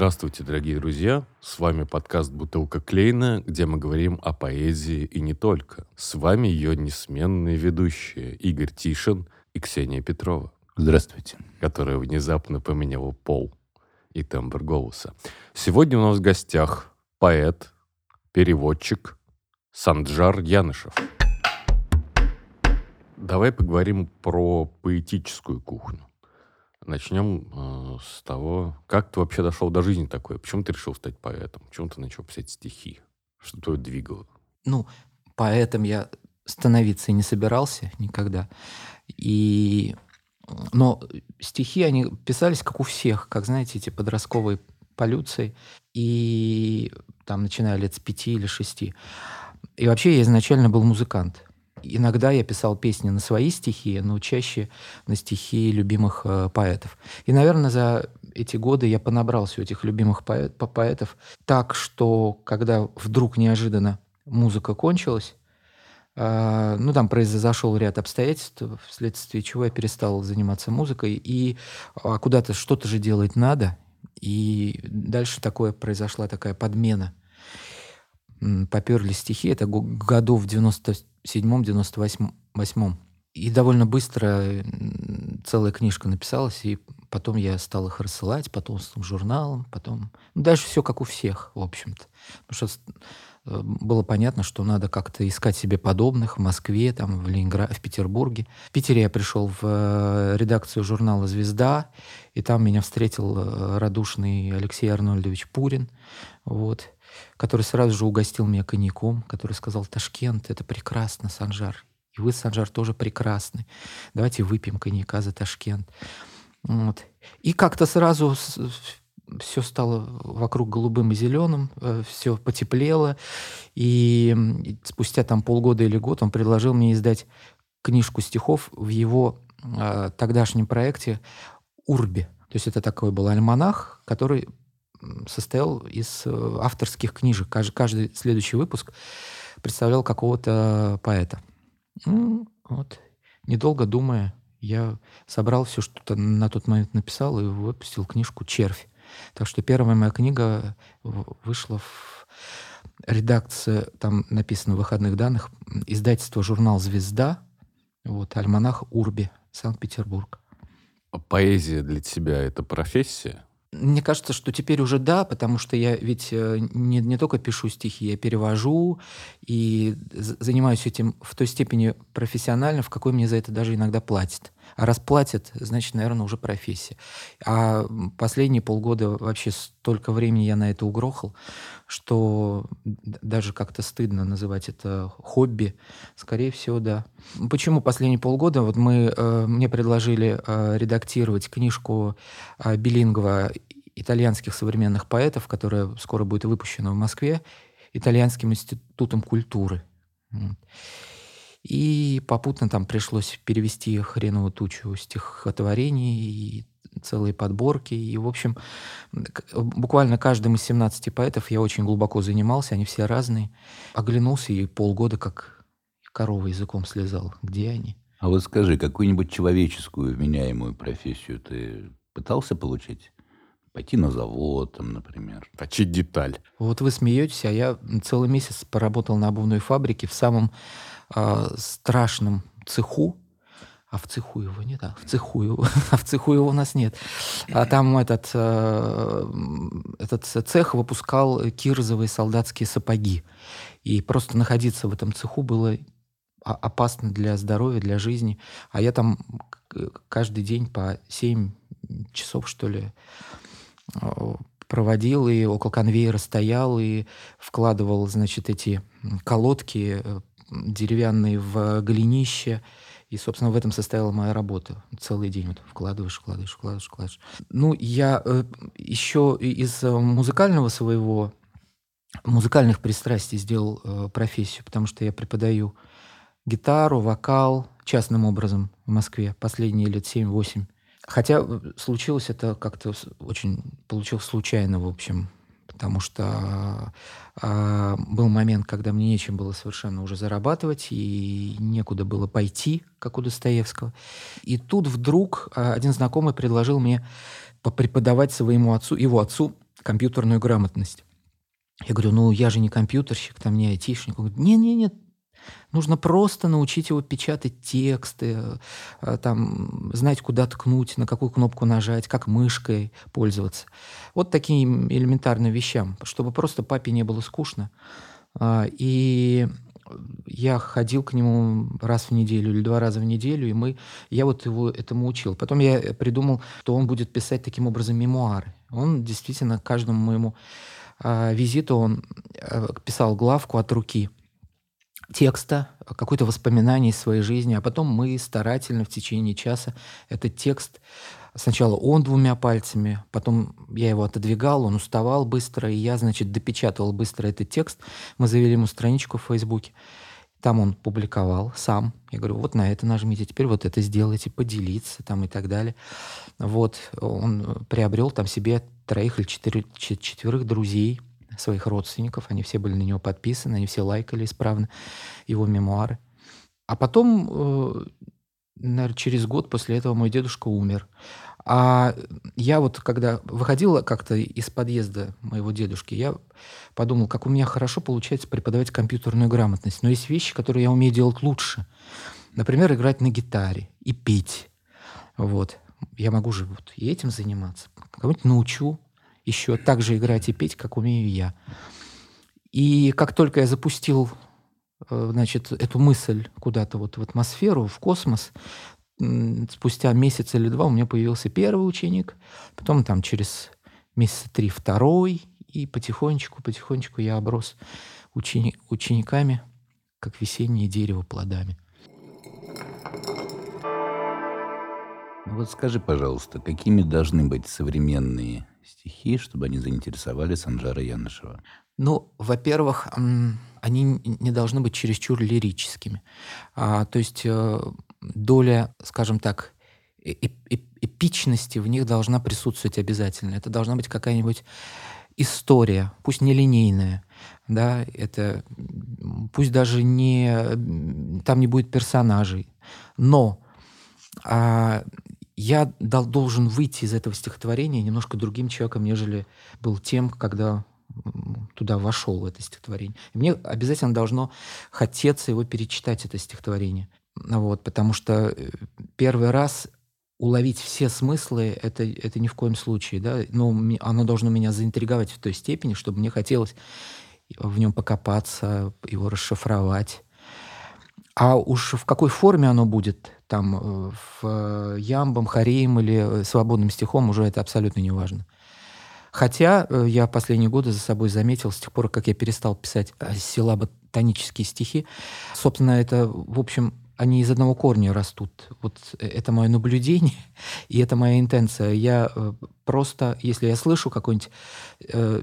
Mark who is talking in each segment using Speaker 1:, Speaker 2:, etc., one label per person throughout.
Speaker 1: Здравствуйте, дорогие друзья! С вами подкаст «Бутылка Клейна», где мы говорим о поэзии и не только. С вами ее несменные ведущие Игорь Тишин и Ксения Петрова.
Speaker 2: Здравствуйте.
Speaker 1: Которая внезапно поменяла пол и тембр голоса. Сегодня у нас в гостях поэт, переводчик Санджар Янышев. Давай поговорим про поэтическую кухню. Начнем э, с того, как ты вообще дошел до жизни такой? Почему ты решил стать поэтом? Почему ты начал писать стихи? Что твое двигало?
Speaker 3: Ну, поэтом я становиться не собирался никогда. И... Но стихи, они писались, как у всех, как, знаете, эти подростковые полюции. И там, начиная лет с пяти или шести. И вообще я изначально был музыкант. Иногда я писал песни на свои стихи, но чаще на стихи любимых э, поэтов. И, наверное, за эти годы я понабрался у этих любимых поэт, поэтов так, что когда вдруг неожиданно музыка кончилась, ну, там произошел ряд обстоятельств, вследствие чего я перестал заниматься музыкой, и а куда-то что-то же делать надо, и дальше такое произошла такая подмена. Поперли стихи, это году в 90 97-98. И довольно быстро целая книжка написалась, и потом я стал их рассылать потомственным журналам, потом... Ну, дальше все как у всех, в общем-то. Потому что было понятно, что надо как-то искать себе подобных в Москве, там, в Ленинграде, в Петербурге. В Питере я пришел в э, редакцию журнала «Звезда», и там меня встретил э, радушный Алексей Арнольдович Пурин. Вот который сразу же угостил меня коньяком, который сказал, Ташкент, это прекрасно, Санжар. И вы, Санжар, тоже прекрасны. Давайте выпьем коньяка за Ташкент. Вот. И как-то сразу все стало вокруг голубым и зеленым, э, все потеплело. И спустя там полгода или год он предложил мне издать книжку стихов в его э, тогдашнем проекте «Урби». То есть это такой был альманах, который состоял из э, авторских книжек. Каждый, каждый следующий выпуск представлял какого-то поэта. Ну, вот. Недолго думая, я собрал все, что на тот момент написал, и выпустил книжку «Червь». Так что первая моя книга вышла в редакции, там написано в выходных данных, издательство журнал «Звезда», вот, альманах «Урби», Санкт-Петербург.
Speaker 1: Поэзия для тебя — это профессия?
Speaker 3: Мне кажется, что теперь уже да, потому что я ведь э, не, не только пишу стихи, я перевожу и занимаюсь этим в той степени профессионально, в какой мне за это даже иногда платят. А раз платят, значит, наверное, уже профессия. А последние полгода вообще столько времени я на это угрохал, что даже как-то стыдно называть это хобби. Скорее всего, да. Почему последние полгода? Вот мы, э, мне предложили э, редактировать книжку э, Белингова итальянских современных поэтов, которая скоро будет выпущена в Москве, Итальянским институтом культуры. И попутно там пришлось перевести хреновую тучу стихотворений и целые подборки. И, в общем, буквально каждым из 17 поэтов я очень глубоко занимался, они все разные. Оглянулся и полгода как корова языком слезал. Где они?
Speaker 2: А вот скажи, какую-нибудь человеческую вменяемую профессию ты пытался получить? Пойти на завод, там, например.
Speaker 1: Точить деталь.
Speaker 3: Вот вы смеетесь, а я целый месяц поработал на обувной фабрике в самом э, страшном цеху, а в цеху его нет, а в цеху его, а в цеху его у нас нет. А там этот, э, этот цех выпускал кирзовые солдатские сапоги. И просто находиться в этом цеху было опасно для здоровья, для жизни. А я там каждый день по 7 часов, что ли, э, проводил и около конвейера стоял и вкладывал, значит, эти колодки деревянные в голенище. И, собственно, в этом состояла моя работа. Целый день вот вкладываешь, вкладываешь, вкладываешь, вкладываешь. Ну, я э, еще из э, музыкального своего, музыкальных пристрастий сделал э, профессию, потому что я преподаю гитару, вокал частным образом в Москве последние лет 7-8. Хотя э, случилось это как-то очень получилось случайно, в общем, потому что э, был момент, когда мне нечем было совершенно уже зарабатывать, и некуда было пойти, как у Достоевского. И тут вдруг э, один знакомый предложил мне попреподавать своему отцу, его отцу, компьютерную грамотность. Я говорю, ну я же не компьютерщик, там не айтишник. Он говорит, нет-нет-нет, Нужно просто научить его печатать тексты, э, там, знать, куда ткнуть, на какую кнопку нажать, как мышкой пользоваться. Вот таким элементарным вещам, чтобы просто папе не было скучно. А, и я ходил к нему раз в неделю или два раза в неделю, и мы, я вот его этому учил. Потом я придумал, что он будет писать таким образом мемуары. Он действительно каждому моему а, визиту он э, писал главку от руки текста, какое-то воспоминание из своей жизни, а потом мы старательно в течение часа этот текст Сначала он двумя пальцами, потом я его отодвигал, он уставал быстро, и я, значит, допечатывал быстро этот текст. Мы завели ему страничку в Фейсбуке. Там он публиковал сам. Я говорю, вот на это нажмите, теперь вот это сделайте, поделиться там и так далее. Вот он приобрел там себе троих или четыре, четверых друзей, своих родственников, они все были на него подписаны, они все лайкали исправно его мемуары. А потом, э, наверное, через год после этого мой дедушка умер. А я вот, когда выходила как-то из подъезда моего дедушки, я подумал, как у меня хорошо получается преподавать компьютерную грамотность. Но есть вещи, которые я умею делать лучше. Например, играть на гитаре и петь. Вот. Я могу же вот и этим заниматься. Кого-нибудь научу, еще так же играть и петь, как умею я. И как только я запустил э, значит, эту мысль куда-то вот в атмосферу, в космос, спустя месяц или два у меня появился первый ученик, потом там через месяца три второй, и потихонечку, потихонечку я оброс учени учениками, как весеннее дерево плодами.
Speaker 2: Ну вот скажи, пожалуйста, какими должны быть современные стихи, чтобы они заинтересовали Санжара Янышева?
Speaker 3: Ну, во-первых, они не должны быть чересчур лирическими. А, то есть э, доля, скажем так, эпичности в них должна присутствовать обязательно. Это должна быть какая-нибудь история, пусть не линейная, да, это пусть даже не там не будет персонажей, но а, я дал, должен выйти из этого стихотворения немножко другим человеком, нежели был тем, когда туда вошел это стихотворение. И мне обязательно должно хотеться его перечитать, это стихотворение. Вот, потому что э, первый раз уловить все смыслы это, это ни в коем случае. Да? Но оно должно меня заинтриговать в той степени, чтобы мне хотелось в нем покопаться, его расшифровать. А уж в какой форме оно будет, там, э, в э, ямбом, хореем или э, свободным стихом, уже это абсолютно не важно. Хотя я последние годы за собой заметил, с тех пор, как я перестал писать силаботонические стихи, собственно, это, в общем, они из одного корня растут. Вот это мое наблюдение, и это моя интенция. Я просто, если я слышу какое-нибудь э,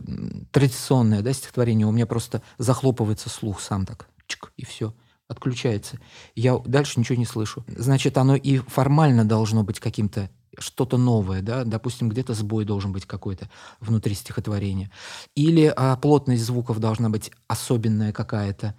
Speaker 3: традиционное да, стихотворение, у меня просто захлопывается слух сам так, чик, и все отключается. Я дальше ничего не слышу. Значит, оно и формально должно быть каким-то что-то новое, да, допустим, где-то сбой должен быть какой-то внутри стихотворения. Или а, плотность звуков должна быть особенная какая-то,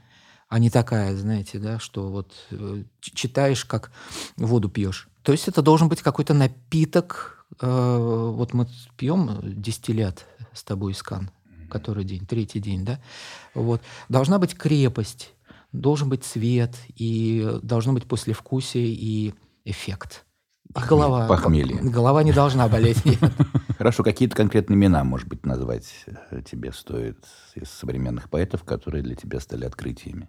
Speaker 3: а не такая, знаете, да, что вот э, читаешь, как воду пьешь. То есть это должен быть какой-то напиток. Э, вот мы пьем дистиллят с тобой из Кан, который день, третий день, да, вот. Должна быть крепость, должен быть цвет, и должно быть послевкусие и эффект. И голова.
Speaker 2: Похмелье.
Speaker 3: Голова не должна болеть.
Speaker 2: Хорошо, какие-то конкретные имена, может быть, назвать э, тебе стоит из современных поэтов, которые для тебя стали открытиями?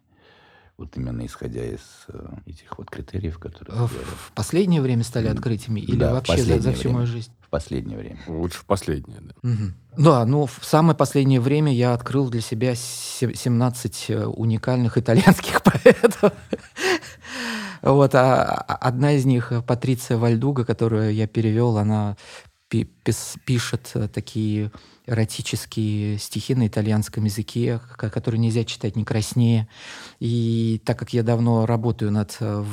Speaker 2: Вот именно исходя из э, этих вот критериев, которые...
Speaker 3: В, в последнее время стали открытиями или да, вообще за, за всю
Speaker 2: время.
Speaker 3: мою жизнь?
Speaker 2: В последнее время.
Speaker 1: Лучше в последнее, да.
Speaker 3: Угу. Да, ну в самое последнее время я открыл для себя 17 э, уникальных итальянских поэтов. Вот, а, а одна из них, Патриция Вальдуга, которую я перевел, она пишет э, такие эротические стихи на итальянском языке, которые нельзя читать не краснее. И так как я давно работаю над э,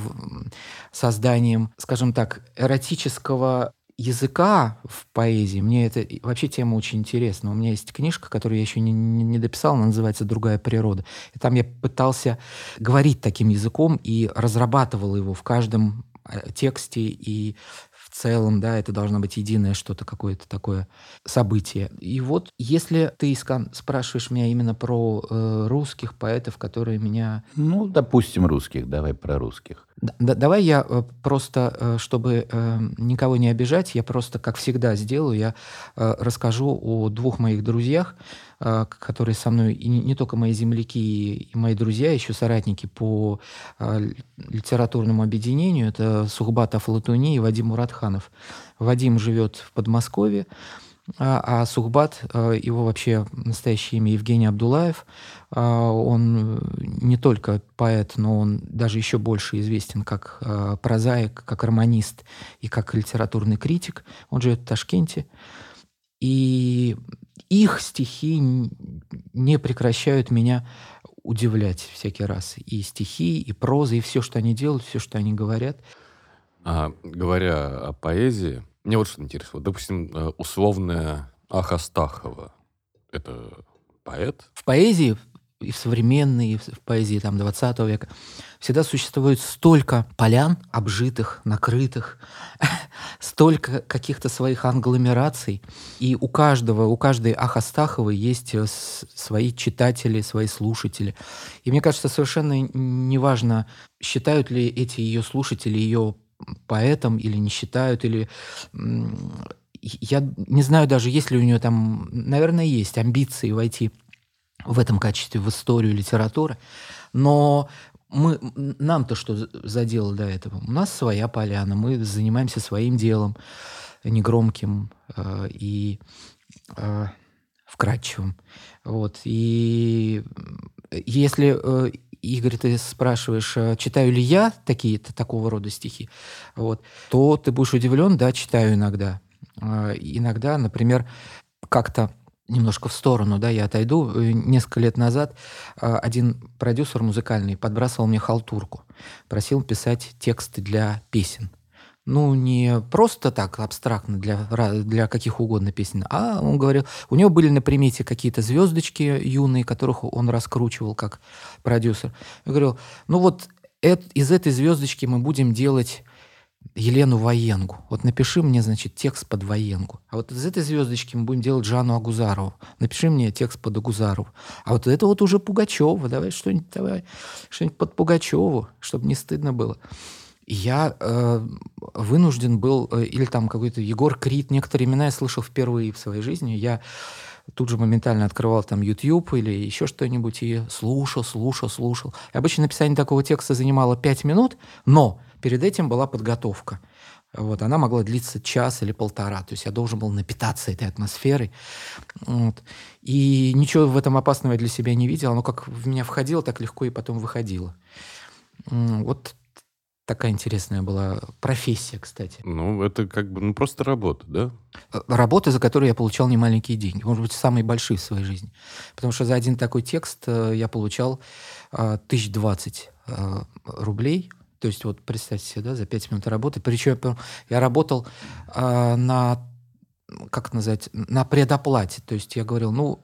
Speaker 3: созданием, скажем так, эротического языка в поэзии, мне это вообще тема очень интересна. У меня есть книжка, которую я еще не, не, не дописал, она называется «Другая природа». И там я пытался говорить таким языком и разрабатывал его в каждом э, тексте и целом, да, это должно быть единое что-то, какое-то такое событие. И вот если ты, Искан, спрашиваешь меня именно про э, русских поэтов, которые меня...
Speaker 2: Ну, допустим, русских, давай про русских.
Speaker 3: Да, давай я э, просто, э, чтобы э, никого не обижать, я просто, как всегда, сделаю, я расскажу о двух моих друзьях, которые со мной, и не только мои земляки и мои друзья, еще соратники по а, литературному объединению, это Сухбат Афлатуни и Вадим Муратханов. Вадим живет в Подмосковье, а, а Сухбат, его вообще настоящее имя Евгений Абдулаев, он не только поэт, но он даже еще больше известен как прозаик, как романист и как литературный критик. Он живет в Ташкенте. И их стихи не прекращают меня удивлять всякий раз. И стихи, и проза, и все, что они делают, все, что они говорят.
Speaker 1: А, говоря о поэзии, мне вот что интересно. Вот, допустим, э, условная Ахастахова. Это поэт?
Speaker 3: В поэзии и в современной, и в поэзии там, 20 века, всегда существует столько полян, обжитых, накрытых, столько каких-то своих англомераций, и у каждого, у каждой Ахастаховой есть э, свои читатели, свои слушатели. И мне кажется, совершенно неважно, считают ли эти ее слушатели ее поэтом или не считают, или я не знаю даже, есть ли у нее там, наверное, есть амбиции войти в этом качестве в историю литературы. Но мы, нам-то что задело до этого? У нас своя поляна, мы занимаемся своим делом, негромким э, и э, вкрадчивым. Вот. И если, э, Игорь, ты спрашиваешь, э, читаю ли я такие-то такого рода стихи, вот, то ты будешь удивлен, да, читаю иногда. Э, иногда, например, как-то немножко в сторону, да, я отойду. Э, несколько лет назад а, один продюсер музыкальный подбрасывал мне халтурку, просил писать тексты для песен. Ну, не просто так абстрактно для, для каких угодно песен, а он говорил, у него были на примете какие-то звездочки юные, которых он раскручивал как продюсер. Я говорил, ну вот это, из этой звездочки мы будем делать Елену Военгу. Вот напиши мне, значит, текст под Военгу. А вот из этой звездочки мы будем делать Жанну Агузарову. Напиши мне текст под Агузарову. А вот это вот уже Пугачева. Давай что-нибудь, давай что-нибудь под Пугачеву, чтобы не стыдно было. И я э, вынужден был, э, или там какой-то Егор Крид, некоторые имена я слышал впервые в своей жизни. Я тут же моментально открывал там YouTube или еще что-нибудь и слушал, слушал, слушал. И обычно написание такого текста занимало 5 минут, но перед этим была подготовка. Вот, она могла длиться час или полтора. То есть я должен был напитаться этой атмосферой. Вот. И ничего в этом опасного я для себя не видел. Оно как в меня входило, так легко и потом выходило. Вот такая интересная была профессия, кстати.
Speaker 1: Ну, это как бы ну, просто работа, да?
Speaker 3: Э, работа, за которую я получал немаленькие деньги. Может быть, самые большие в своей жизни. Потому что за один такой текст э, я получал э, тысяч двадцать рублей то есть вот представьте себе, да, за 5 минут работы. Причем я работал на, как назвать, на предоплате. То есть я говорил, ну,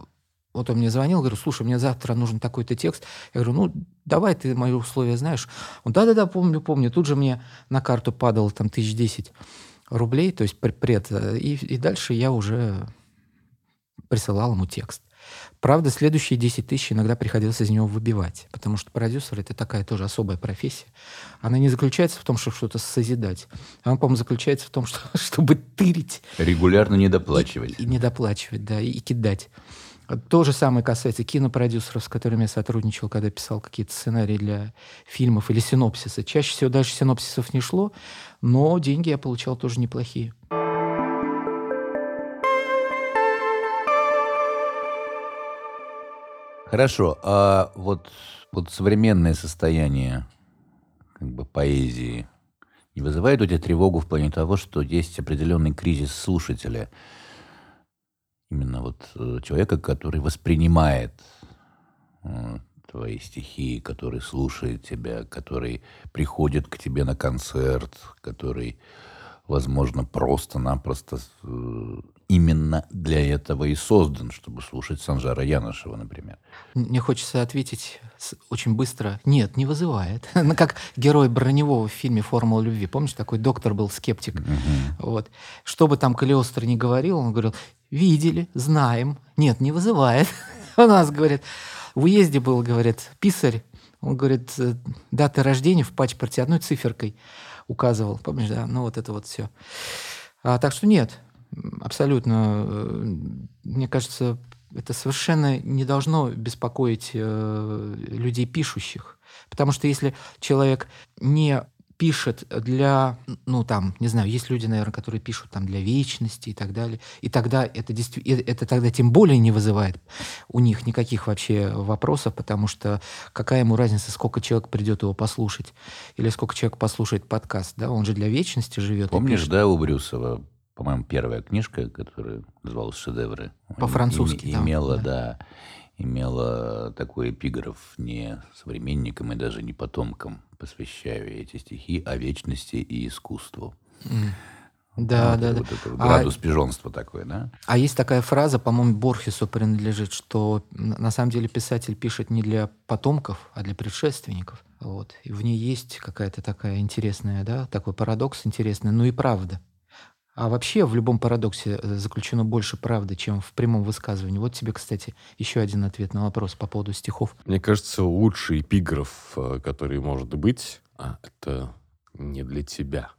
Speaker 3: вот он мне звонил, говорю, слушай, мне завтра нужен такой-то текст. Я говорю, ну, давай, ты мои условия знаешь. Он, да-да-да, помню, помню. Тут же мне на карту падало там тысяч десять рублей, то есть пред. И, и дальше я уже присылал ему текст. Правда, следующие 10 тысяч иногда приходилось из него выбивать, потому что продюсер — это такая тоже особая профессия. Она не заключается в том, чтобы что-то созидать. Она, по-моему, заключается в том, что, чтобы тырить.
Speaker 2: Регулярно недоплачивать.
Speaker 3: И, и недоплачивать, да, и, и кидать. То же самое касается кинопродюсеров, с которыми я сотрудничал, когда писал какие-то сценарии для фильмов или синопсисы. Чаще всего даже синопсисов не шло, но деньги я получал тоже неплохие.
Speaker 2: Хорошо, а вот, вот современное состояние как бы поэзии не вызывает у тебя тревогу в плане того, что есть определенный кризис слушателя, именно вот э, человека, который воспринимает э, твои стихи, который слушает тебя, который приходит к тебе на концерт, который возможно, просто-напросто э, именно для этого и создан, чтобы слушать Санжара Янышева, например.
Speaker 3: Мне хочется ответить очень быстро. Нет, не вызывает. ну, как герой Броневого в фильме «Формула любви». Помнишь, такой доктор был скептик? Угу. Вот. Что бы там Калиостро не говорил, он говорил, видели, знаем. Нет, не вызывает. У нас, говорит, в уезде был, говорит, писарь. Он говорит, э, даты рождения в паспорте одной циферкой указывал. Помнишь, да? Ну, вот это вот все. А, так что нет, абсолютно. Э, мне кажется, это совершенно не должно беспокоить э, людей пишущих. Потому что если человек не пишет для, ну там, не знаю, есть люди, наверное, которые пишут там для вечности и так далее, и тогда это действительно, это тогда тем более не вызывает у них никаких вообще вопросов, потому что какая ему разница, сколько человек придет его послушать, или сколько человек послушает подкаст, да, он же для вечности живет.
Speaker 2: Помнишь, да, у Брюсова, по-моему, первая книжка, которая называлась «Шедевры».
Speaker 3: По-французски,
Speaker 2: им, Имела, да. да, имела такой эпиграф не современникам и даже не потомкам посвящаю эти стихи о вечности и искусству.
Speaker 3: Mm. Да, вот да, да.
Speaker 2: Вот это градус а, пижонства такой, да?
Speaker 3: А есть такая фраза, по-моему, Борхесу принадлежит, что на самом деле писатель пишет не для потомков, а для предшественников. Вот. И в ней есть какая-то такая интересная, да, такой парадокс интересный, ну и правда. А вообще в любом парадоксе э, заключено больше правды, чем в прямом высказывании. Вот тебе, кстати, еще один ответ на вопрос по поводу стихов.
Speaker 1: Мне кажется, лучший эпиграф, э, который может быть, а, это не для тебя.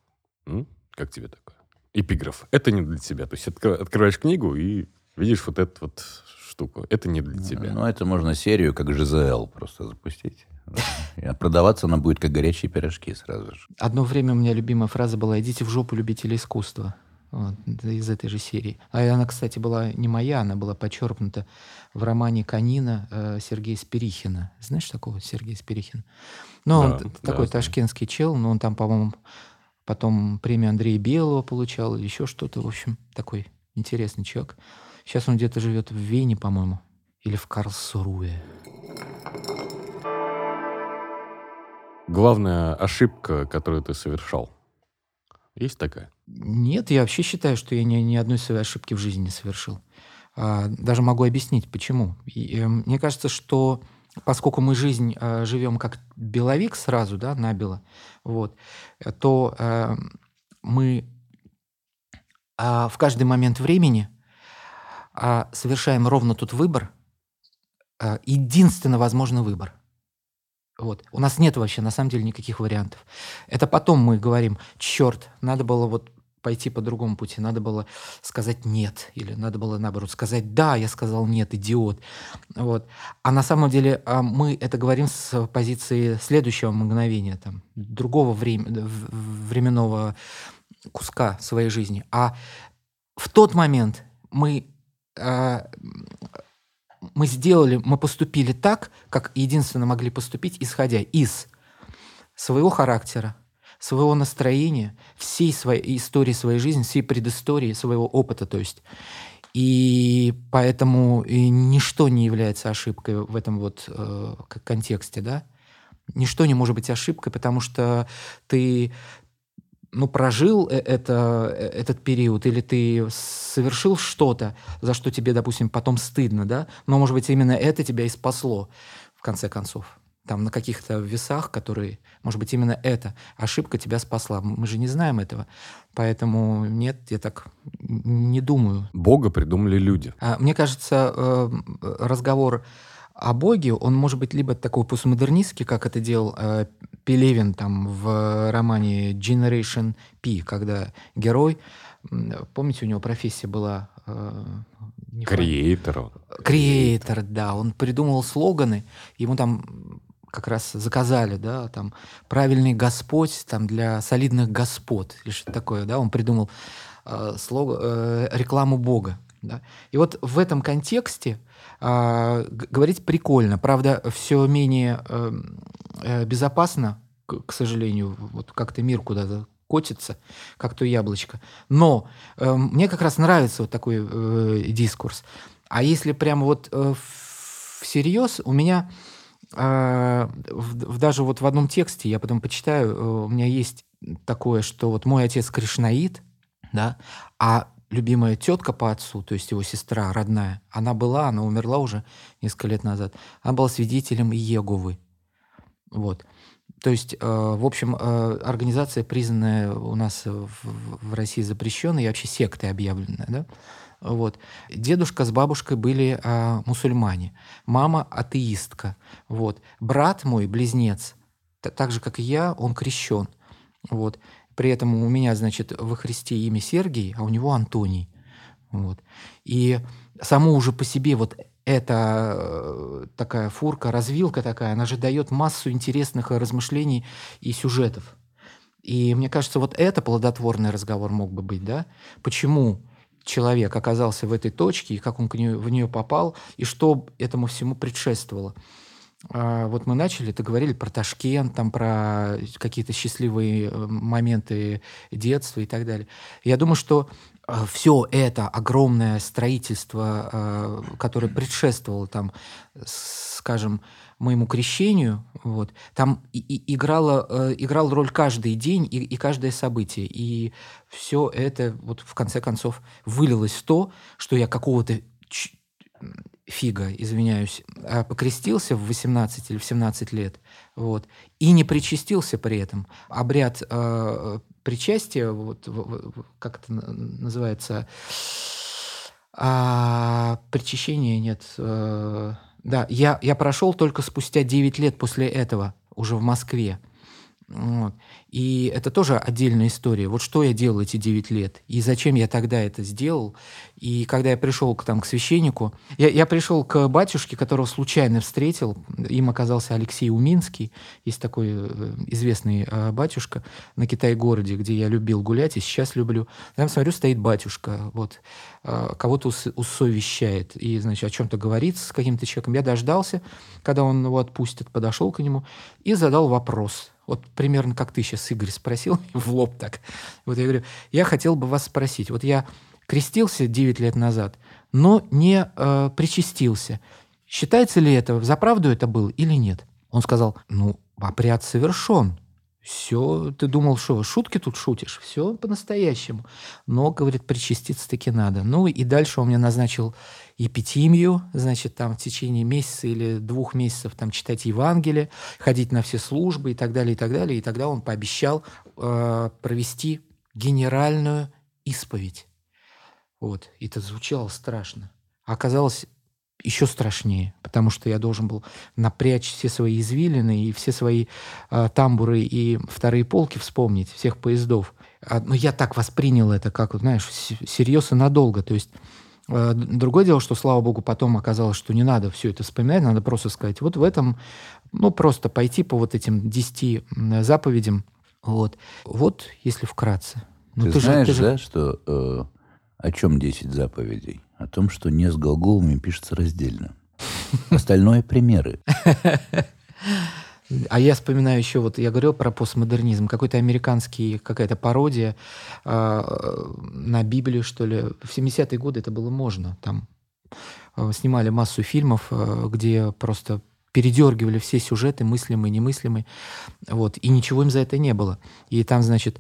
Speaker 1: М? Как тебе такое? Эпиграф. Это не для тебя. То есть откр- открываешь книгу и видишь вот эту вот штуку. Это не для тебя.
Speaker 2: Ну, это можно серию, как ЖЗЛ, просто запустить. И продаваться она будет, как горячие пирожки сразу же.
Speaker 3: Одно время у меня любимая фраза была «Идите в жопу, любители искусства». Вот, из этой же серии. А она, кстати, была не моя, она была подчеркнута в романе Канина э, Сергея Спирихина. Знаешь такого Сергея Спирихина? Ну, да, он да, такой да. ташкентский чел, но он там, по-моему, потом премию Андрея Белого получал или еще что-то. В общем, такой интересный человек. Сейчас он где-то живет в Вене, по-моему, или в Карлсруе.
Speaker 1: Главная ошибка, которую ты совершал, есть такая?
Speaker 3: Нет, я вообще считаю, что я ни, ни одной своей ошибки в жизни не совершил. А, даже могу объяснить, почему. И, э, мне кажется, что поскольку мы жизнь э, живем как беловик сразу, да, набело, вот, то э, мы э, в каждый момент времени э, совершаем ровно тот выбор, э, единственно возможный выбор – вот. У нас нет вообще, на самом деле, никаких вариантов. Это потом мы говорим, черт, надо было вот пойти по другому пути, надо было сказать нет, или надо было, наоборот, сказать да, я сказал нет, идиот. Вот. А на самом деле а, мы это говорим с позиции следующего мгновения, там, другого времени, временного куска своей жизни. А в тот момент мы а, мы сделали, мы поступили так, как единственно могли поступить, исходя из своего характера, своего настроения, всей своей истории своей жизни, всей предыстории, своего опыта, то есть. И поэтому и ничто не является ошибкой в этом вот э, контексте, да. Ничто не может быть ошибкой, потому что ты ну, прожил э, это, э, этот период, или ты совершил что-то, за что тебе, допустим, потом стыдно, да, но, может быть, именно это тебя и спасло, в конце концов. Там на каких-то весах, которые, может быть, именно эта ошибка тебя спасла. Мы же не знаем этого. Поэтому нет, я так не думаю.
Speaker 1: Бога придумали люди.
Speaker 3: А, мне кажется, э, разговор о Боге, он может быть либо такой постмодернистский, как это делал э, Пелевин там в романе Generation P, когда герой, помните, у него профессия была... Э,
Speaker 1: Креатор.
Speaker 3: Креатор, да. Он придумывал слоганы, ему там как раз заказали, да, там правильный Господь там для солидных господ или что-то такое, да, он придумал э, слог, э, рекламу Бога, да. И вот в этом контексте э, говорить прикольно, правда, все менее э, э, безопасно, к, сожалению, вот как-то мир куда-то котится, как то яблочко. Но э, мне как раз нравится вот такой э, дискурс. А если прямо вот э, всерьез, у меня э, в, даже вот в одном тексте, я потом почитаю, у меня есть такое, что вот мой отец кришнаит, да, а любимая тетка по отцу, то есть его сестра родная, она была, она умерла уже несколько лет назад, она была свидетелем Иеговы. Вот. То есть, э, в общем, э, организация, признанная у нас в, в России запрещенной, и вообще сектой объявленная, да? Вот. Дедушка с бабушкой были э, мусульмане, мама атеистка. Вот. Брат мой, близнец, так же, как и я, он крещен. Вот. При этом у меня, значит, во Христе имя Сергий, а у него Антоний. Вот. И само уже по себе вот эта э, такая фурка, развилка такая, она же дает массу интересных размышлений и сюжетов. И мне кажется, вот это плодотворный разговор мог бы быть, да? Почему человек оказался в этой точке, и как он в нее попал, и что этому всему предшествовало. А, вот мы начали, ты говорили про Ташкент, там про какие-то счастливые э, моменты детства и так далее. Я думаю, что э, все это огромное строительство, э, которое предшествовало там, скажем, моему крещению, вот, там играло, играл роль каждый день и, и каждое событие. И все это вот в конце концов вылилось в то, что я какого-то фига, извиняюсь, а покрестился в 18 или в 17 лет, вот, и не причастился при этом. Обряд э, причастия, вот, как это называется, а, причащение нет. Э, да, я, я прошел только спустя 9 лет после этого, уже в Москве. Вот. И это тоже отдельная история. Вот что я делал эти 9 лет, и зачем я тогда это сделал. И когда я пришел к, там, к священнику, я, я пришел к батюшке, которого случайно встретил. Им оказался Алексей Уминский. Есть такой э, известный э, батюшка на Китай-городе, где я любил гулять и сейчас люблю. Там, смотрю, стоит батюшка, вот, э, кого-то усовещает и, значит, о чем-то говорит с каким-то человеком. Я дождался, когда он его отпустит, подошел к нему и задал вопрос – вот примерно как ты сейчас, Игорь, спросил в лоб так. Вот я говорю, я хотел бы вас спросить. Вот я крестился 9 лет назад, но не э, причастился. Считается ли это, за правду это был или нет? Он сказал, ну, обряд совершен. Все, ты думал, что шутки тут шутишь? Все по-настоящему. Но, говорит, причаститься таки надо. Ну и дальше он мне назначил епитимию, значит, там в течение месяца или двух месяцев там читать Евангелие, ходить на все службы и так далее, и так далее. И тогда он пообещал э, провести генеральную исповедь. Вот. И это звучало страшно. А оказалось еще страшнее, потому что я должен был напрячь все свои извилины и все свои э, тамбуры и вторые полки вспомнить, всех поездов. А, но я так воспринял это, как, знаешь, серьезно надолго. То есть другое дело, что, слава богу, потом оказалось, что не надо все это вспоминать, надо просто сказать, вот в этом, ну, просто пойти по вот этим десяти заповедям. Вот, вот если вкратце.
Speaker 2: Ну, ты, ты знаешь, же, ты же... да, что э, о чем десять заповедей? О том, что не с глаголами пишется раздельно. Остальное примеры.
Speaker 3: А я вспоминаю еще, вот я говорил про постмодернизм, какой-то американский, какая-то пародия э, на Библию, что ли. В 70-е годы это было можно. Там э, снимали массу фильмов, э, где просто передергивали все сюжеты, мыслимые, немыслимые, вот, и ничего им за это не было. И там, значит,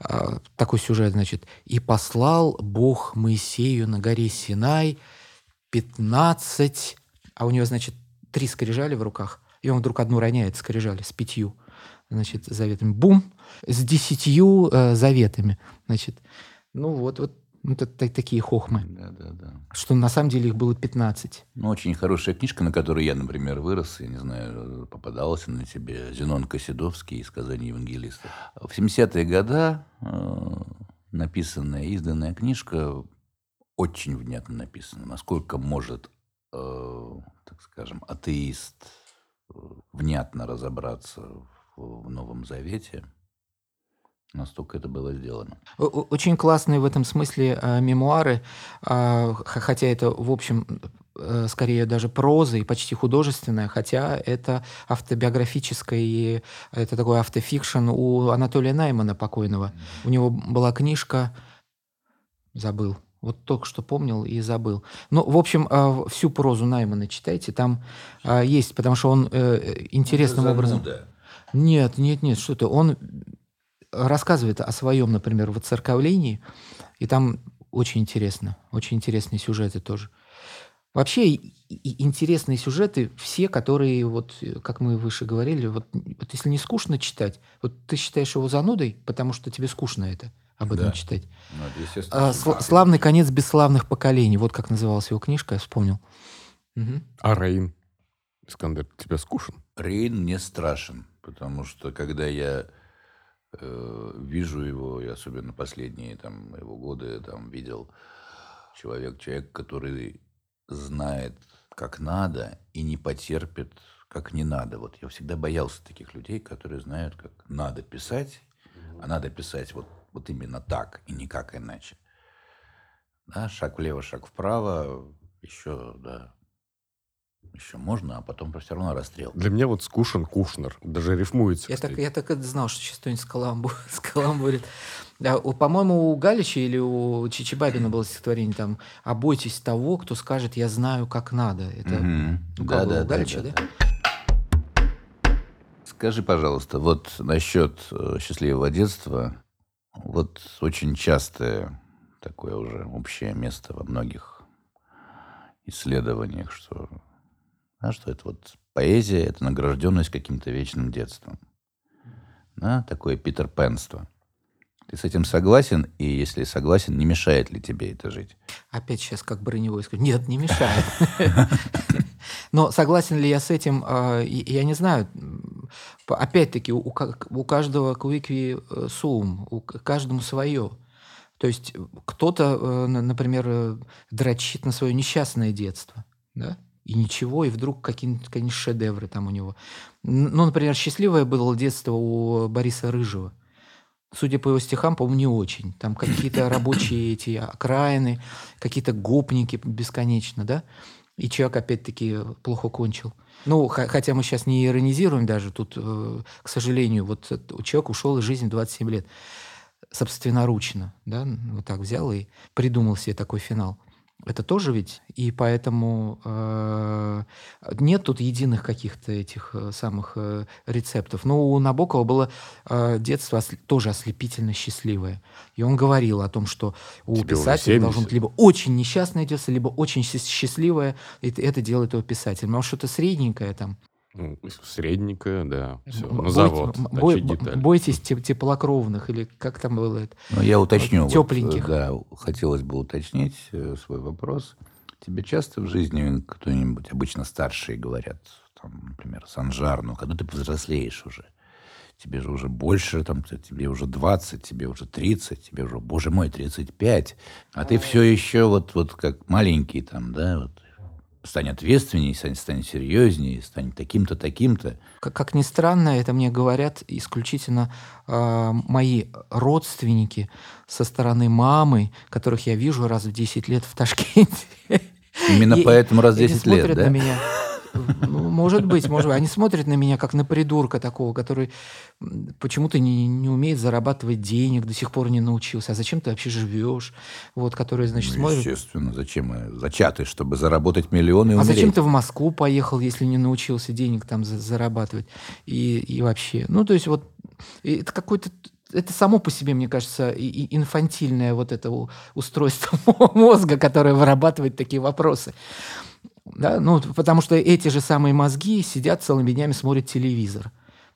Speaker 3: э, такой сюжет, значит, «И послал Бог Моисею на горе Синай 15...» А у него, значит, три скрижали в руках, и он вдруг одну роняет, скрижали, с пятью, значит, заветами. Бум! С десятью э, заветами. Значит, ну вот, вот ну, это такие хохмы.
Speaker 2: Да, да, да.
Speaker 3: Что на самом деле их было 15.
Speaker 2: Ну, очень хорошая книжка, на которой я, например, вырос, я не знаю, попадался на тебе, Зенон Косидовский из «Сказаний евангелиста». В 70-е годы э, написанная, изданная книжка очень внятно написана. Насколько может, э, так скажем, атеист внятно разобраться в Новом Завете, Настолько это было сделано.
Speaker 3: Очень классные в этом смысле э, мемуары, э, хотя это, в общем, э, скорее даже проза и почти художественная, хотя это автобиографическое, и это такой автофикшн у Анатолия Наймана покойного. У него была книжка, забыл, вот только что помнил и забыл. Ну, в общем, а, всю прозу Наймана читайте. Там а, есть, потому что он э, интересным образом... Нет, нет, нет, что то Он рассказывает о своем, например, воцерковлении, и там очень интересно, очень интересные сюжеты тоже. Вообще интересные сюжеты все, которые, вот, как мы выше говорили, вот, вот если не скучно читать, вот ты считаешь его занудой, потому что тебе скучно это, об этом
Speaker 2: Да.
Speaker 3: читать.
Speaker 2: Ну.
Speaker 3: А, «Сла- «Славный конец бесславных поколений», вот как называлась его книжка, я вспомнил. Мгм.
Speaker 1: А Рейн? Искандер, тебе скучен?
Speaker 2: Рейн мне страшен, потому что когда я э, вижу его, и особенно последние там, его годы там, видел человек, человек, который знает, как надо, и не потерпит, как не надо. Вот я всегда боялся таких людей, которые знают, как надо писать, а надо писать вот, вот именно так, и никак иначе. Да, шаг влево, шаг вправо, еще, да, еще можно, а потом все равно расстрел.
Speaker 1: Для меня вот скушен Кушнер. Даже рифмуется.
Speaker 3: Я так, я так и знал, что сейчас кто-нибудь скаламбу, скаламбурит. Да, по-моему, у Галича или у Чичибабина было стихотворение там «Обойтесь того, кто скажет, я знаю, как надо». Это
Speaker 2: Мгм.
Speaker 3: у кого? У Галича, да?
Speaker 2: Скажи, пожалуйста, вот насчет э, счастливого детства, вот очень частое такое уже общее место во многих исследованиях, что, а, что это вот поэзия, это награжденность каким-то вечным детством. Да, такое Питер Пенство. Ты с этим согласен? И если согласен, не мешает ли тебе это жить?
Speaker 3: Опять сейчас как броневой скажу. Нет, не мешает. Но согласен ли я с этим, и- я не знаю. Опять-таки, у ка- у каждого квикви э, сум, у каждому свое. То есть э, кто-то, э, на- например, э, дрочит на свое несчастное детство, да? И ничего, и вдруг какие-нибудь конечно, шедевры там у него. Ну, например, счастливое было детство у Бориса Рыжего. Судя по его стихам, по-моему, не очень. Там какие-то рабочие эти окраины, какие-то гопники бесконечно, да? И человек, опять-таки, плохо кончил. Ну, хотя мы сейчас не иронизируем даже, тут, э, к сожалению, вот человек ушел из жизни в 27 лет собственноручно, да, вот так взял и придумал себе такой финал. Это тоже ведь, и поэтому э, нет тут единых каких-то этих э, самых э, рецептов. Но у Набокова было э, детство осли- тоже ослепительно счастливое. И он говорил о том, что у
Speaker 1: Тебе
Speaker 3: писателя
Speaker 1: 70.
Speaker 3: должно быть либо очень несчастное детство, либо очень счаст- счастливое. И это- делает его писатель. Может, что-то средненькое там.
Speaker 1: Ну, средненькая, да. Все, на
Speaker 3: бой-
Speaker 1: завод.
Speaker 3: бой-
Speaker 1: деталь.
Speaker 3: бойтесь теп- теплокровных, или как там было это?
Speaker 2: Ну, я уточню. вот,
Speaker 3: тёпленьких.
Speaker 2: э, да, хотелось бы уточнить э, свой вопрос. Тебе часто в жизни кто-нибудь, обычно старшие, говорят, там, например, Санжар, ну, когда ты повзрослеешь уже, тебе же уже больше, там, тебе уже 20, тебе уже 30, тебе уже, боже мой, 35, а ты все еще вот, вот как маленький там, да, вот, стань ответственней, стань, стань серьезнее, стань таким-то, таким-то.
Speaker 3: Как, как ни странно, это мне говорят исключительно а, мои родственники со стороны мамы, которых я вижу раз в 10 лет в Ташкенте.
Speaker 2: Именно
Speaker 3: И-
Speaker 2: поэтому раз в
Speaker 3: и они
Speaker 2: 10 лет, да?
Speaker 3: на меня. Ну, может быть, может быть. Они смотрят на меня как на придурка такого, который почему-то не, не умеет зарабатывать денег, до сих пор не научился. А зачем ты вообще живешь? Вот, который, значит,
Speaker 2: Ну,
Speaker 3: смотрит.
Speaker 2: естественно, зачем мы зачаты, чтобы заработать миллионы и
Speaker 3: А зачем
Speaker 2: умереть?
Speaker 3: ты в Москву поехал, если не научился денег там за- зарабатывать? И, и вообще. Ну, то есть вот это какой-то это само по себе, мне кажется, и- инфантильное вот это устройство мозга, которое вырабатывает такие вопросы. Да? Ну, потому что эти же самые мозги сидят целыми днями, смотрят телевизор.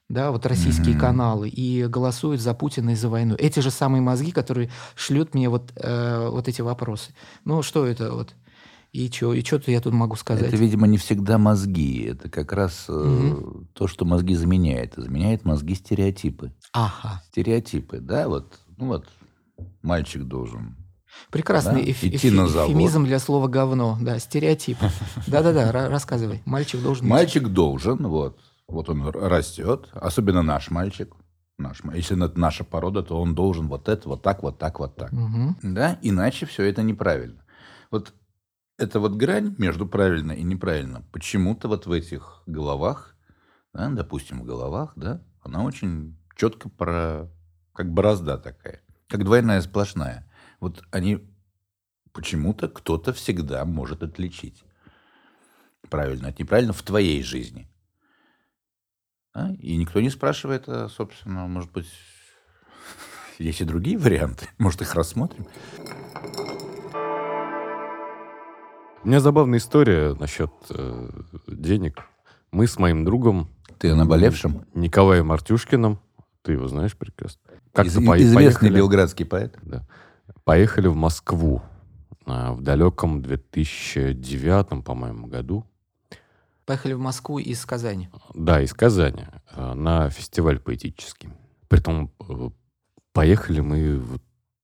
Speaker 3: Да, вот российские
Speaker 2: Мгм.
Speaker 3: каналы и голосуют за Путина и за войну. Эти же самые мозги, которые шлют мне вот, э, вот эти вопросы. Ну, что это вот? И что и чё-то я тут могу сказать?
Speaker 2: Это, видимо, не всегда мозги. Это как раз э,
Speaker 3: Мгм.
Speaker 2: то, что мозги заменяет. Заменяет мозги стереотипы.
Speaker 3: Ага.
Speaker 2: Стереотипы, да, вот, ну вот, мальчик должен.
Speaker 3: Прекрасный
Speaker 2: Да,
Speaker 3: эф-
Speaker 2: идти
Speaker 3: эфи-
Speaker 2: на завод.
Speaker 3: эфемизм для слова говно. Да, стереотип. Да-да-да, ра- рассказывай. Мальчик должен...
Speaker 2: Мальчик должен, вот, вот он растет, особенно наш мальчик. Наш, если это наша порода, то он должен вот это, вот так, вот так, вот так.
Speaker 3: Мгм.
Speaker 2: Да, иначе все это неправильно. Вот эта вот грань между правильно и неправильно, почему-то вот в этих головах, да, допустим, в головах, да, она очень четко про, как борозда такая, как двойная сплошная. Вот они почему-то кто-то всегда может отличить правильно от неправильно в твоей жизни. Да? И никто не спрашивает, а, собственно, может быть, есть и другие варианты. Может, их рассмотрим?
Speaker 1: У меня забавная история насчет э, денег. Мы с моим другом
Speaker 2: Ты о наболевшем?
Speaker 1: Николаем Артюшкиным, ты его знаешь прекрасно,
Speaker 2: Из-
Speaker 1: как-то по-
Speaker 2: известный
Speaker 1: поехали,
Speaker 2: белградский поэт.
Speaker 1: да, поехали в Москву а, в далеком 2009, по-моему, году.
Speaker 3: Поехали в Москву из Казани.
Speaker 1: Да, из Казани э, на фестиваль поэтический. Притом э, поехали мы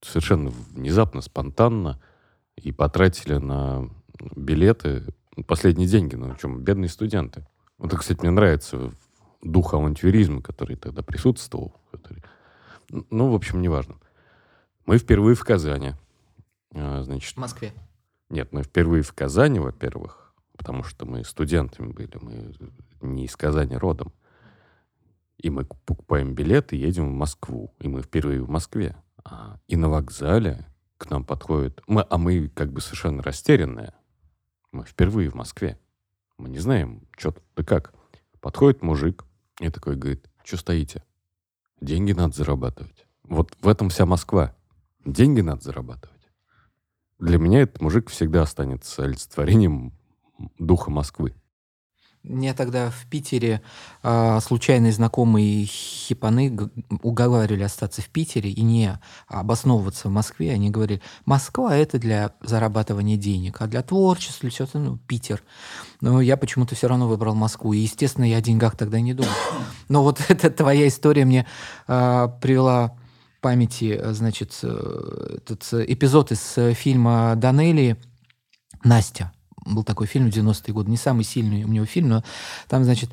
Speaker 1: совершенно внезапно, спонтанно и потратили на билеты последние деньги. Ну, чем бедные студенты. Вот это, кстати, мне нравится дух авантюризма, который тогда присутствовал. который- Ну, в общем, неважно. Мы впервые в Казани. А, Значит,
Speaker 3: В Москве.
Speaker 1: нет, мы впервые в Казани, во-первых, потому что мы студентами были, мы не из Казани родом. И мы покупаем билеты и едем в Москву. И мы впервые в Москве. А, И на вокзале к нам подходит... Мы, а мы как бы совершенно растерянные. Мы впервые в Москве. Мы не знаем, что тут да как. Подходит мужик и такой говорит, что стоите? Деньги надо зарабатывать. Вот в этом вся Москва. Деньги надо зарабатывать. Для меня этот мужик всегда останется олицетворением духа Москвы.
Speaker 3: Мне тогда в Питере а, случайные знакомые хипаны уговаривали остаться в Питере и не обосновываться в Москве. Они говорили, Москва это для зарабатывания денег, а для творчества, все это, ну, Питер. Но я почему-то все равно выбрал Москву. И, естественно, я о деньгах тогда не думал. Но вот эта твоя история мне а, привела памяти, а, значит, э, этот э, эпизод из э, фильма Данелли «Настя». Был такой фильм в 90-е годы, не самый сильный у него фильм, но там, значит,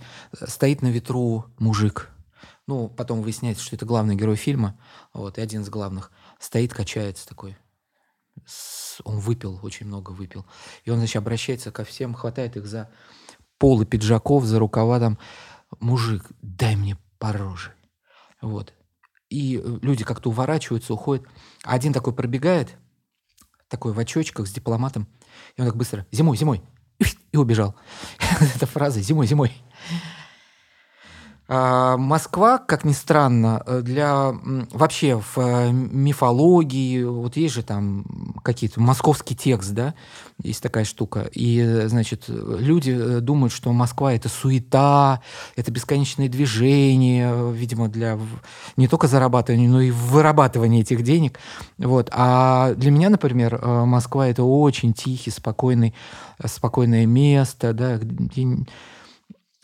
Speaker 3: стоит на ветру мужик. Ну, потом выясняется, что это главный герой фильма, вот, и один из главных. Стоит, качается такой. Он выпил, очень много выпил. И он, значит, обращается ко всем, хватает их за полы пиджаков, за рукава там. Мужик, дай мне по роже. Вот. И э, люди как-то уворачиваются, уходят. А один такой пробегает, такой в очочках с дипломатом, и он так быстро «Зимой, зимой!» и убежал. Эта фраза «Зимой, зимой!» А, Москва, как ни странно, э, для вообще в э, мифологии, вот есть же там какие-то московский текст, да, есть такая штука. И, э, значит, люди думают, что Москва это суета, это бесконечные движения, э, видимо, для не только зарабатывания, но и вырабатывания этих денег. Вот. А для меня, например, Москва это очень тихий, спокойный, спокойное место, да, где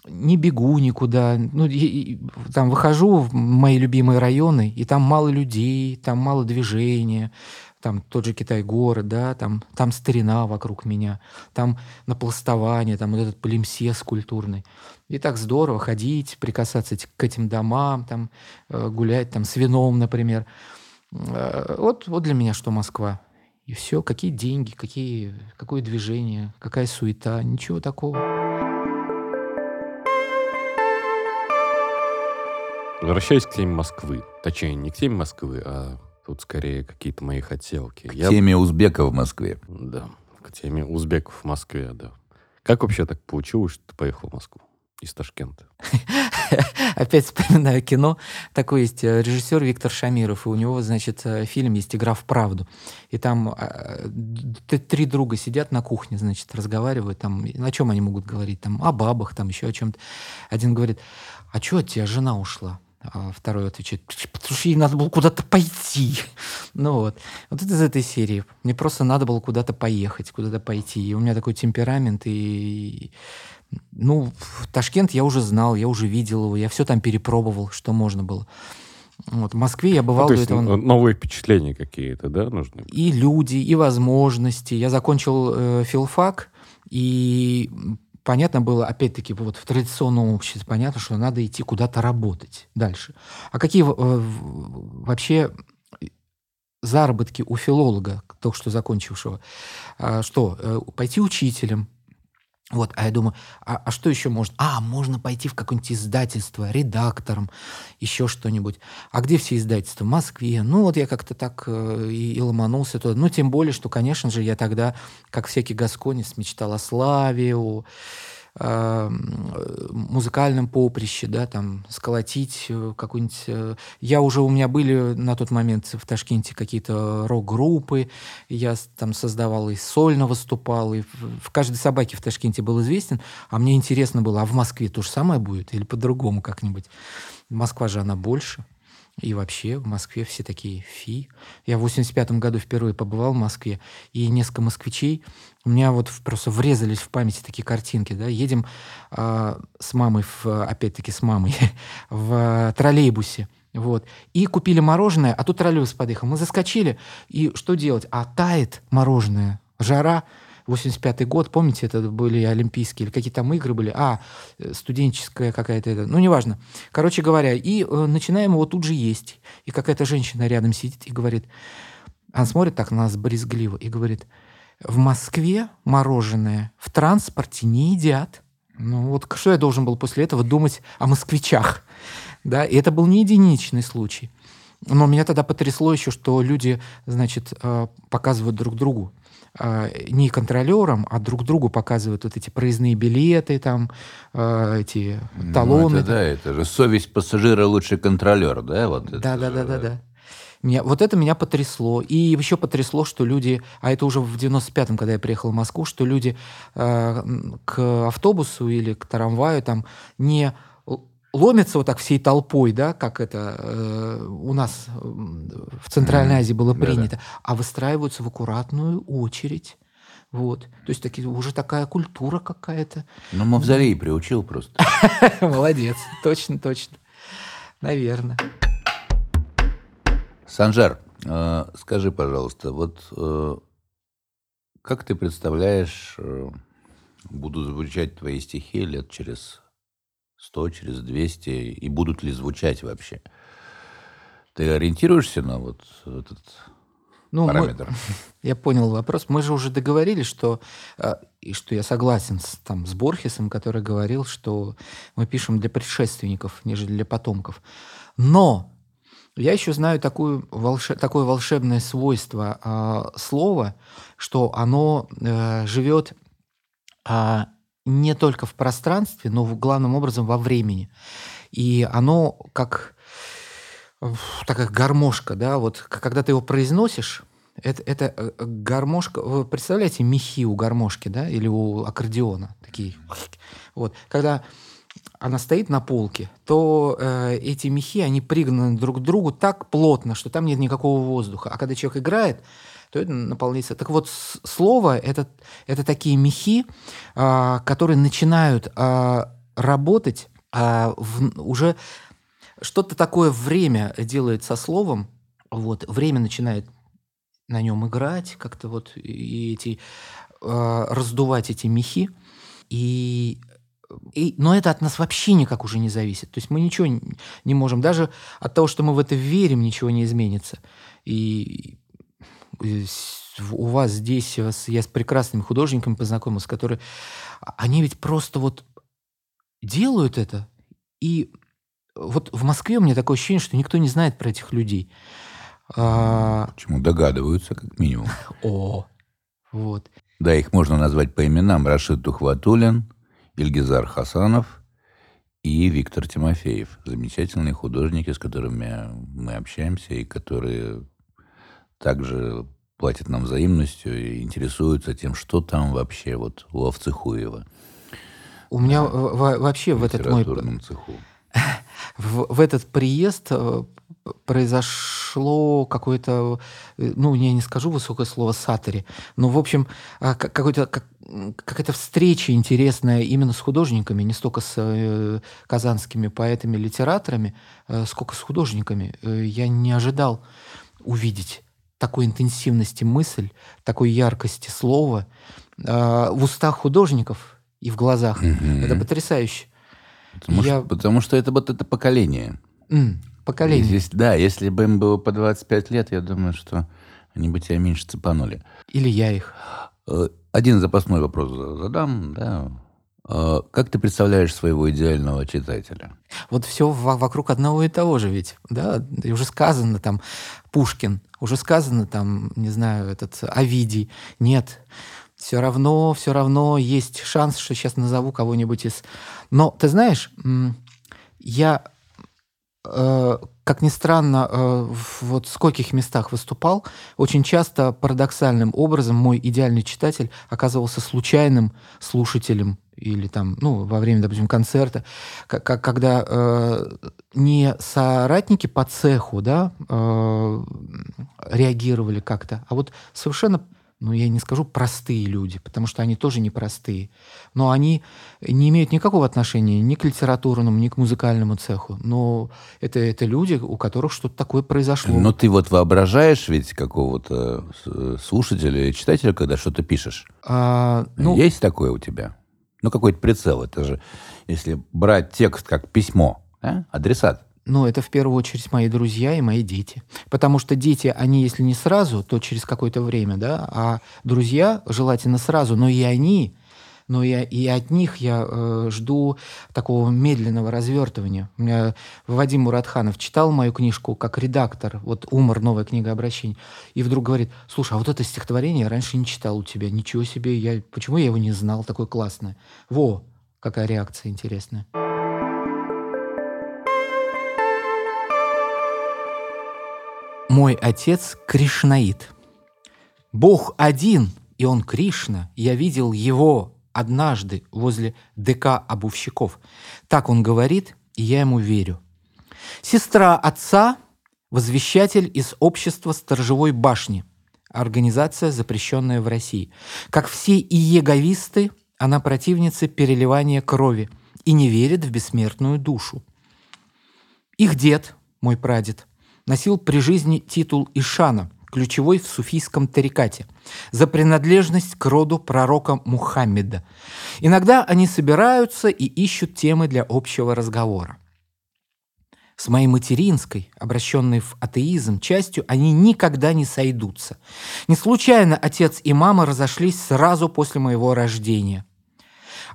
Speaker 3: не бегу никуда. Ну, и- и там выхожу в мои любимые районы, и там мало людей, там мало движения, там тот же Китай-город, да, там, там старина вокруг меня, там напластование, там вот этот полимсес культурный. И так здорово ходить, прикасаться к этим домам, там, э, гулять там с вином, например. Э, Вот, вот для меня что Москва. И все, какие деньги, какие, какое движение, какая суета, ничего такого.
Speaker 1: Возвращаясь к теме Москвы. Точнее, не к теме Москвы, а тут скорее какие-то мои хотелки.
Speaker 2: К
Speaker 1: Я-
Speaker 2: теме узбека в Москве.
Speaker 1: Да, к теме узбеков в Москве, да. Как вообще так получилось, что ты поехал в Москву из Ташкента?
Speaker 3: Опять вспоминаю кино. Такой есть э, режиссер Виктор Шамиров, и у него, значит, э, фильм есть «Игра в правду». И там э, три друга сидят на кухне, значит, разговаривают. Там, о чем они могут говорить? Там, о бабах, там еще о чем-то. Один говорит, а что от тебя жена ушла? А второй отвечает, потому что ей надо было куда-то пойти. Ну вот. Вот это из этой серии. Мне просто надо было куда-то поехать, куда-то пойти. И у меня такой темперамент, и ну, в Ташкент я уже знал, я уже видел его, я все там перепробовал, что можно было. Вот, в Москве я
Speaker 1: Ну,
Speaker 3: бывал
Speaker 1: то
Speaker 3: до
Speaker 1: есть
Speaker 3: этого.
Speaker 1: новые впечатления какие-то, да, нужны?
Speaker 3: И люди, и возможности. Я закончил э, филфак, и понятно было, опять-таки, вот в традиционном обществе понятно, что надо идти куда-то работать дальше. А какие э, вообще заработки у филолога, только что закончившего? А, что, э, пойти учителем, вот, а я думаю, а, а что еще можно? А, можно пойти в какое-нибудь издательство, редактором, еще что-нибудь. А где все издательства? В Москве. Ну, вот я как-то так э, и, и ломанулся туда. Ну, тем более, что, конечно же, я тогда, как всякий гасконец, мечтал о славе, о, музыкальном поприще, да, там, сколотить э, какую-нибудь... Э, я уже, у меня были на тот момент в Ташкенте какие-то рок-группы, я там создавал и сольно выступал, и в, в каждой собаке в Ташкенте был известен, а мне интересно было, а в Москве то же самое будет или по-другому как-нибудь? Москва же она больше. И вообще в Москве все такие фи. Я в 85 году впервые побывал в Москве, и несколько москвичей у меня вот просто врезались в памяти такие картинки. Да? Едем э, с мамой, в, опять-таки с мамой, в троллейбусе. Вот. И купили мороженое, а тут троллейбус подъехал. Мы заскочили, и что делать? А тает мороженое, жара – 85-й год, помните, это были олимпийские или какие там игры были, а, э, студенческая какая-то, это, ну, неважно. Короче говоря, и э, начинаем его тут же есть. И какая-то женщина рядом сидит и говорит, она смотрит так на нас брезгливо и говорит, в Москве мороженое в транспорте не едят. Ну вот что я должен был после этого думать о москвичах? Да, и это был не единичный случай. Но меня тогда потрясло еще, что люди, значит, э, показывают друг другу не контролерам, а друг другу показывают вот эти проездные билеты, там, а, эти талоны. Ну,
Speaker 2: это, да, это же совесть пассажира лучше контролер, да? Вот
Speaker 3: да, да, да, да, да. Меня, вот это меня потрясло. И еще потрясло, что люди, а это уже в 95-м, когда я приехал в Москву, что люди э, к автобусу или к трамваю там не ломятся вот так всей толпой, да, как это э, у нас в Центральной Азии было принято, Да-да. а выстраиваются в аккуратную очередь. Вот. То есть таки, уже такая культура какая-то.
Speaker 2: Ну, Мавзолей приучил просто.
Speaker 3: Молодец. Точно, точно. Наверное.
Speaker 2: Санжар, э, скажи, пожалуйста, вот э, как ты представляешь, э, будут звучать твои стихи лет через 100, через 200, и будут ли звучать вообще? Ты ориентируешься на вот этот ну, параметр? Мы,
Speaker 3: я понял вопрос. Мы же уже договорились, что, э, и что я согласен с, там, с Борхесом, который говорил, что мы пишем для предшественников, нежели для потомков. Но я еще знаю такую, волше, такое волшебное свойство э, слова, что оно э, живет э, не только в пространстве, но главным образом во времени. И оно как такая гармошка, да, вот когда ты его произносишь, это, это э, гармошка, вы представляете мехи у гармошки, да, или у аккордеона, такие, вот, когда она стоит на полке, то э, эти мехи, они пригнаны друг к другу так плотно, что там нет никакого воздуха. А когда человек играет, то это наполняется. Так вот, слово это, это такие мехи, а, которые начинают а, работать а, в, уже что-то такое время делает со словом, вот, время начинает на нем играть, как-то вот и эти, раздувать эти мехи. И и, но это от нас вообще никак уже не зависит. То есть мы ничего не можем. Даже от того, что мы в это верим, ничего не изменится. И у вас здесь, я с прекрасными художниками познакомился, которые, а, они ведь просто вот делают это, и вот в Москве у меня такое ощущение, что никто не знает про этих людей.
Speaker 2: А... Почему догадываются, как минимум.
Speaker 3: О, вот.
Speaker 2: Да, их можно назвать по именам. Рашид Тухватулин, Ильгизар Хасанов и Виктор Тимофеев. Замечательные художники, с которыми мы общаемся и которые также платят нам взаимностью и интересуются тем, что там вообще вот у Овцехуева.
Speaker 3: У меня вообще в этот мой...
Speaker 2: цеху.
Speaker 3: В, в этот приезд э, произошло какое-то, э, ну, я не скажу высокое слово сатори, но, в общем, а, какой-то, как, какая-то встреча интересная именно с художниками, не столько с э, казанскими поэтами, литераторами, э, сколько с художниками. Э, я не ожидал увидеть такой интенсивности мысль, такой яркости слова э, в устах художников и в глазах. Mm-hmm. Это потрясающе.
Speaker 2: Потому, Я... что, потому что это вот это поколение.
Speaker 3: Mm, поколение.
Speaker 2: Здесь, да, если бы им было по 25 лет, я думаю, что они бы тебя меньше цепанули.
Speaker 3: Или я их.
Speaker 2: Э, один запасной вопрос задам, да. Э, как ты представляешь своего идеального читателя?
Speaker 3: Вот все вокруг одного и того же ведь, да, и уже сказано там Пушкин, уже сказано там, не знаю, этот Овидий. Нет, все равно, все равно есть шанс, что сейчас назову кого-нибудь из... Но ты знаешь, я, как ни странно, э, в вот скольких местах выступал, очень часто парадоксальным образом мой идеальный читатель оказывался случайным слушателем или там, ну, во время, допустим, концерта, как, когда э, не соратники по цеху, да, э, реагировали как-то, а вот совершенно ну, я не скажу простые люди, потому что они тоже непростые, но они не имеют никакого отношения ни к литературному, ни к музыкальному цеху. Но это, это люди, у которых что-то такое произошло.
Speaker 2: Но ты вот воображаешь ведь какого-то слушателя или читателя, когда что-то пишешь? А, ну, Есть такое у тебя? Ну, какой-то прицел. Это же, если брать текст как письмо, а? адресат.
Speaker 3: Ну, это в первую очередь мои друзья и мои дети. Потому что дети, они, если не сразу, то через какое-то время, да, а друзья желательно сразу, но и они, но и, и от них я э, жду такого медленного развертывания. У меня Вадим Муратханов читал мою книжку как редактор, вот «Умор. Новая книга обращений», и вдруг говорит, слушай, а вот это стихотворение я раньше не читал у тебя, ничего себе, я, почему я его не знал, такое классное. Во, какая реакция интересная. Мой отец Кришнаит. Бог один, и он Кришна. Я видел его однажды возле ДК обувщиков. Так он говорит, и я ему верю. Сестра отца – возвещатель из общества сторожевой башни, организация, запрещенная в России. Как все иеговисты, она противница переливания крови и не верит в бессмертную душу. Их дед, мой прадед – носил при жизни титул Ишана, ключевой в суфийском тарикате, за принадлежность к роду пророка Мухаммеда. Иногда они собираются и ищут темы для общего разговора. С моей материнской, обращенной в атеизм, частью они никогда не сойдутся. Не случайно отец и мама разошлись сразу после моего рождения.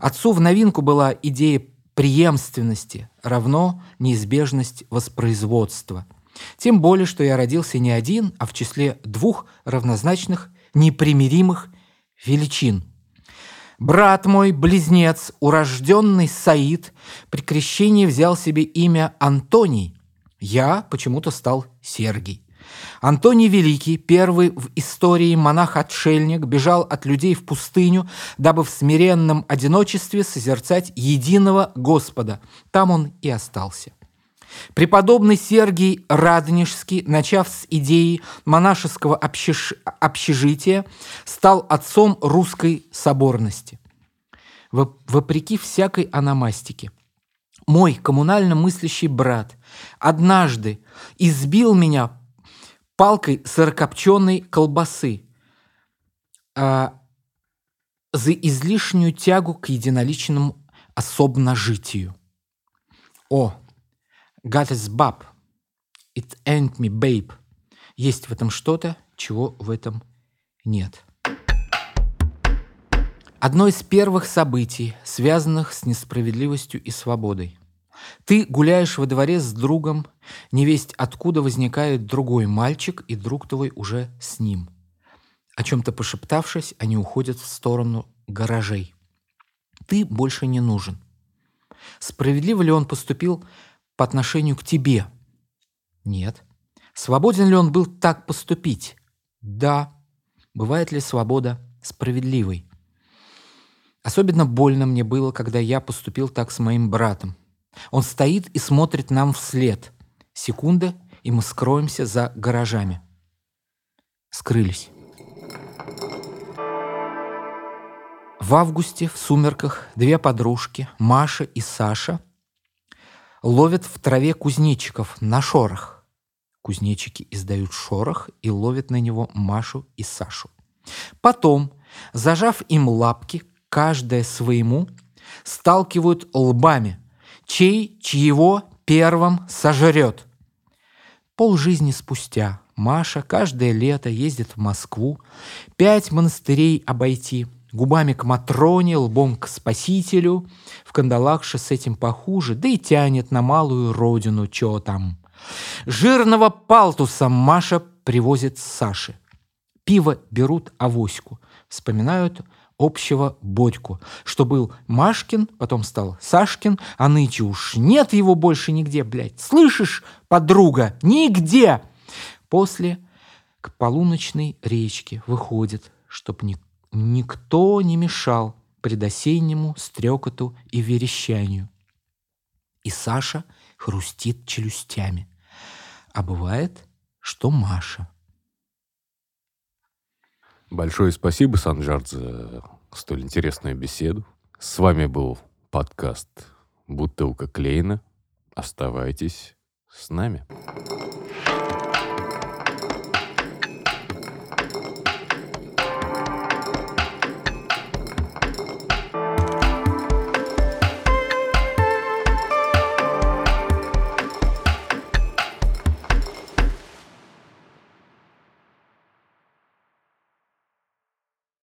Speaker 3: Отцу в новинку была идея преемственности равно неизбежность воспроизводства – тем более, что я родился не один, а в числе двух равнозначных, непримиримых величин. Брат мой, близнец, урожденный Саид, при крещении взял себе имя Антоний. Я почему-то стал Сергий. Антоний Великий, первый в истории монах-отшельник, бежал от людей в пустыню, дабы в смиренном одиночестве созерцать единого Господа. Там он и остался. Преподобный Сергий Радонежский, начав с идеи монашеского общеж... общежития, стал отцом русской соборности. Вопреки всякой аномастике. Мой коммунально мыслящий брат однажды избил меня палкой сырокопченой колбасы а, за излишнюю тягу к единоличному особножитию. О, Is bab. It ain't me, babe. Есть в этом что-то, чего в этом нет. Одно из первых событий, связанных с несправедливостью и свободой. Ты гуляешь во дворе с другом, невесть откуда возникает другой мальчик, и друг твой уже с ним. О чем-то пошептавшись, они уходят в сторону гаражей. Ты больше не нужен. Справедливо ли он поступил, по отношению к тебе? Нет. Свободен ли он был так поступить? Да. Бывает ли свобода справедливой? Особенно больно мне было, когда я поступил так с моим братом. Он стоит и смотрит нам вслед. Секунда, и мы скроемся за гаражами. Скрылись. В августе в сумерках две подружки, Маша и Саша – ловят в траве кузнечиков на шорох. Кузнечики издают шорох и ловят на него Машу и Сашу. Потом, зажав им лапки, каждая своему, сталкивают лбами, чей чьего первым сожрет. Пол жизни спустя Маша каждое лето ездит в Москву, пять монастырей обойти – губами к Матроне, лбом к Спасителю, в кандалах с этим похуже, да и тянет на малую родину, чё там. Жирного палтуса Маша привозит Саше. Пиво берут авоську. вспоминают общего Бодьку, что был Машкин, потом стал Сашкин, а нынче уж нет его больше нигде, блядь. Слышишь, подруга, нигде! После к полуночной речке выходит, чтоб ни, никто не мешал предосеннему стрекоту и верещанию. И Саша хрустит челюстями. А бывает, что Маша.
Speaker 1: Большое спасибо, Санжар, за столь интересную беседу. С вами был подкаст «Бутылка Клейна». Оставайтесь с нами.